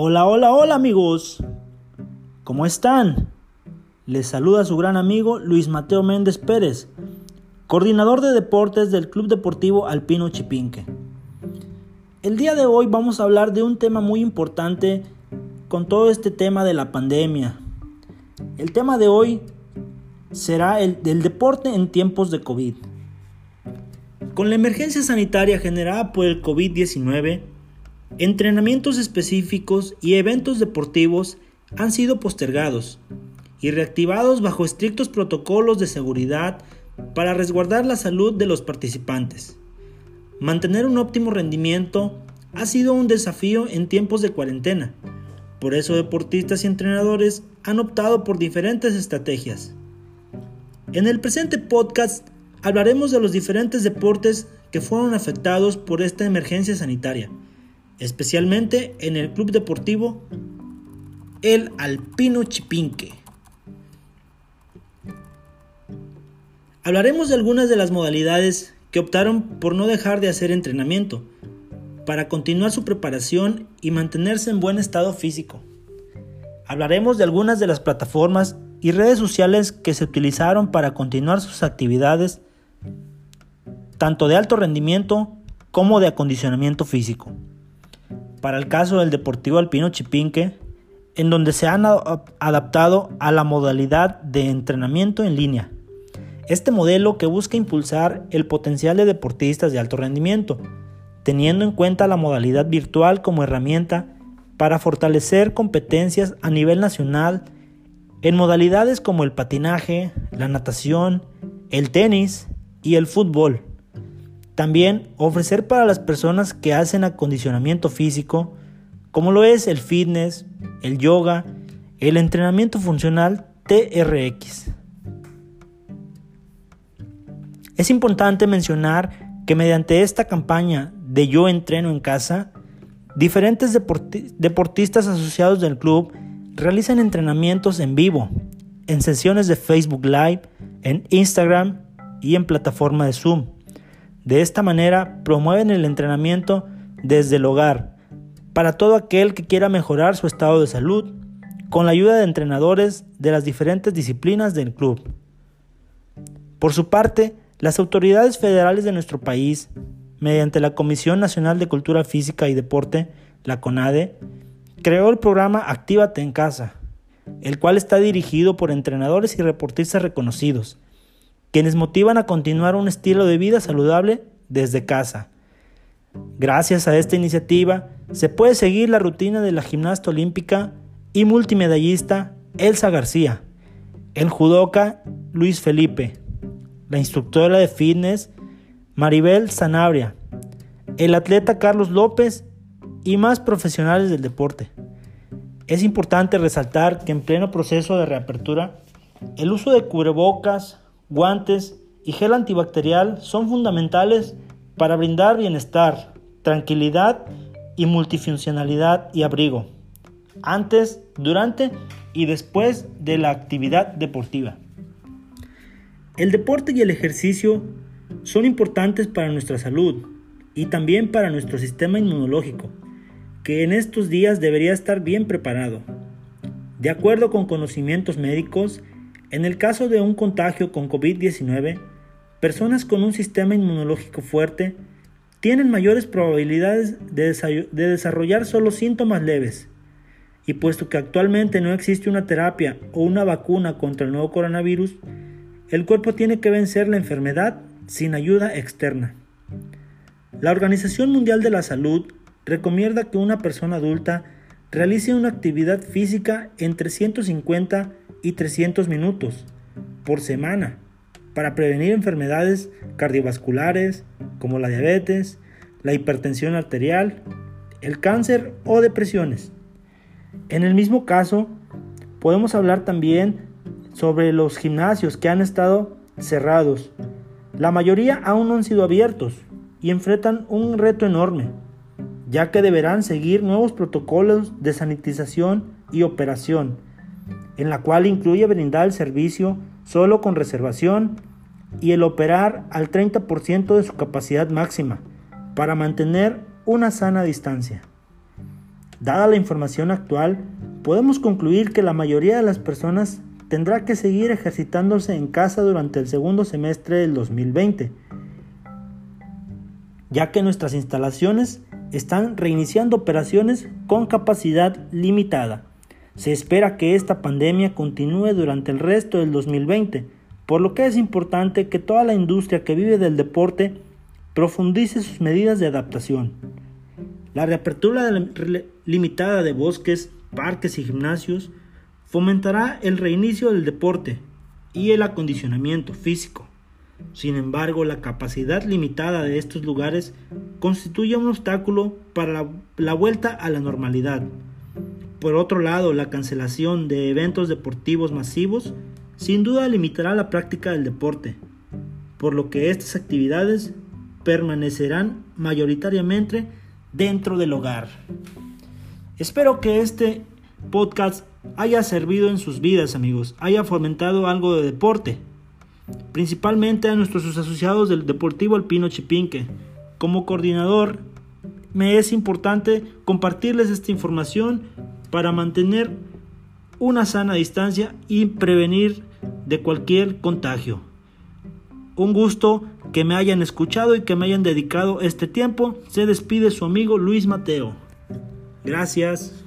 Hola, hola, hola amigos. ¿Cómo están? Les saluda su gran amigo Luis Mateo Méndez Pérez, coordinador de deportes del Club Deportivo Alpino Chipinque. El día de hoy vamos a hablar de un tema muy importante con todo este tema de la pandemia. El tema de hoy será el del deporte en tiempos de COVID. Con la emergencia sanitaria generada por el COVID-19, entrenamientos específicos y eventos deportivos han sido postergados y reactivados bajo estrictos protocolos de seguridad para resguardar la salud de los participantes. Mantener un óptimo rendimiento ha sido un desafío en tiempos de cuarentena. Por eso deportistas y entrenadores han optado por diferentes estrategias. En el presente podcast hablaremos de los diferentes deportes que fueron afectados por esta emergencia sanitaria, especialmente en el club deportivo El Alpino Chipinque. Hablaremos de algunas de las modalidades que optaron por no dejar de hacer entrenamiento, para continuar su preparación y mantenerse en buen estado físico. Hablaremos de algunas de las plataformas y redes sociales que se utilizaron para continuar sus actividades tanto de alto rendimiento como de acondicionamiento físico. Para el caso del Deportivo Alpino Chipinque, en donde se han adaptado a la modalidad de entrenamiento en línea. Este modelo que busca impulsar el potencial de deportistas de alto rendimiento, teniendo en cuenta la modalidad virtual como herramienta para fortalecer competencias a nivel nacional en modalidades como el patinaje, la natación, el tenis y el fútbol. También ofrecer para las personas que hacen acondicionamiento físico, como lo es el fitness, el yoga, el entrenamiento funcional TRX. Es importante mencionar que mediante esta campaña de Yo entreno en casa, diferentes deportistas asociados del club realizan entrenamientos en vivo, en sesiones de Facebook Live, en Instagram y en plataforma de Zoom de esta manera promueven el entrenamiento desde el hogar para todo aquel que quiera mejorar su estado de salud con la ayuda de entrenadores de las diferentes disciplinas del club. Por su parte, las autoridades federales de nuestro país, mediante la Comisión Nacional de Cultura Física y Deporte, la CONADE, creó el programa Actívate en Casa, el cual está dirigido por entrenadores y reportistas reconocidos, quienes motivan a continuar un estilo de vida saludable desde casa. Gracias a esta iniciativa se puede seguir la rutina de la gimnasta olímpica y multimedallista Elsa García, el judoka Luis Felipe, la instructora de fitness Maribel Sanabria, el atleta Carlos López y más profesionales del deporte. Es importante resaltar que en pleno proceso de reapertura, el uso de cubrebocas, guantes y gel antibacterial son fundamentales para brindar bienestar, tranquilidad y multifuncionalidad y abrigo, antes, durante y después de la actividad deportiva. El deporte y el ejercicio son importantes para nuestra salud y también para nuestro sistema inmunológico, que en estos días debería estar bien preparado. De acuerdo con conocimientos médicos, en el caso de un contagio con COVID-19, personas con un sistema inmunológico fuerte tienen mayores probabilidades de, desarrollar solo síntomas leves. Y puesto que actualmente no existe una terapia o una vacuna contra el nuevo coronavirus, el cuerpo tiene que vencer la enfermedad sin ayuda externa. La Organización Mundial de la Salud recomienda que una persona adulta realice una actividad física entre 150 y 300 minutos por semana para prevenir enfermedades cardiovasculares como la diabetes, la hipertensión arterial, el cáncer o depresiones. En el mismo caso, podemos hablar también sobre los gimnasios que han estado cerrados. La mayoría aún no han sido abiertos y enfrentan un reto enorme, ya que deberán seguir nuevos protocolos de sanitización y operación en la cual incluye brindar el servicio solo con reservación y el operar al 30% de su capacidad máxima para mantener una sana distancia. Dada la información actual, podemos concluir que la mayoría de las personas tendrá que seguir ejercitándose en casa durante el segundo semestre del 2020, ya que nuestras instalaciones están reiniciando operaciones con capacidad limitada. Se espera que esta pandemia continúe durante el resto del 2020, por lo que es importante que toda la industria que vive del deporte profundice sus medidas de adaptación. La reapertura limitada de bosques, parques y gimnasios fomentará el reinicio del deporte y el acondicionamiento físico. Sin embargo, la capacidad limitada de estos lugares constituye un obstáculo para la, vuelta a la normalidad. Por otro lado, la cancelación de eventos deportivos masivos sin duda limitará la práctica del deporte, por lo que estas actividades permanecerán mayoritariamente dentro del hogar. Espero que este podcast haya servido en sus vidas, amigos, haya fomentado algo de deporte, principalmente a nuestros asociados del Deportivo Alpino Chipinque. Como coordinador, me es importante compartirles esta información para mantener una sana distancia y prevenir de cualquier contagio. Un gusto que me hayan escuchado y que me hayan dedicado este tiempo. Se despide su amigo Luis Mateo. Gracias.